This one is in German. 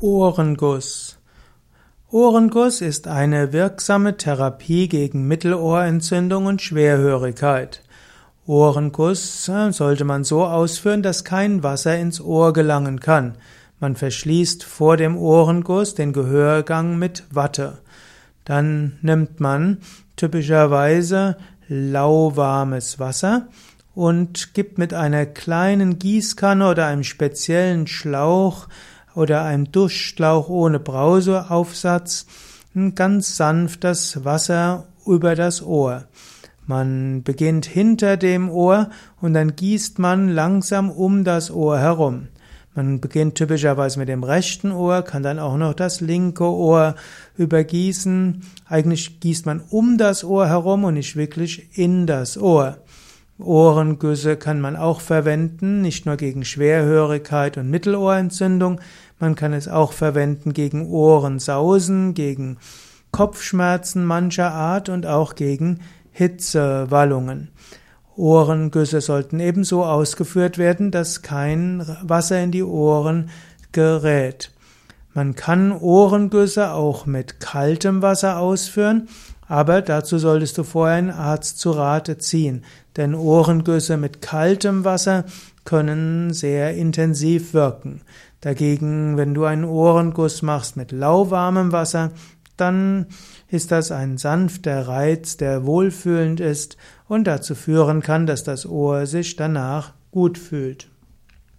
Ohrenguss. Ohrenguss ist eine wirksame Therapie gegen Mittelohrentzündung und Schwerhörigkeit. Ohrenguss äh, sollte man so ausführen, dass kein Wasser ins Ohr gelangen kann. Man verschließt vor dem Ohrenguss den Gehörgang mit Watte. Dann nimmt man typischerweise lauwarmes Wasser und gibt mit einer kleinen Gießkanne oder einem speziellen Schlauch oder einem Duschschlauch ohne Brauseaufsatz ganz sanft das Wasser über das Ohr. Man beginnt hinter dem Ohr und dann gießt man langsam um das Ohr herum. Man beginnt typischerweise mit dem rechten Ohr, kann dann auch noch das linke Ohr übergießen. Eigentlich gießt man um das Ohr herum und nicht wirklich in das Ohr. Ohrengüsse kann man auch verwenden, nicht nur gegen Schwerhörigkeit und Mittelohrentzündung, man kann es auch verwenden gegen Ohrensausen, gegen Kopfschmerzen mancher Art und auch gegen Hitzewallungen. Ohrengüsse sollten ebenso ausgeführt werden, dass kein Wasser in die Ohren gerät. Man kann Ohrengüsse auch mit kaltem Wasser ausführen, aber dazu solltest du vorher einen Arzt zu Rate ziehen, denn Ohrengüsse mit kaltem Wasser können sehr intensiv wirken. Dagegen, wenn du einen Ohrenguss machst mit lauwarmem Wasser, dann ist das ein sanfter Reiz, der wohlfühlend ist und dazu führen kann, dass das Ohr sich danach gut fühlt.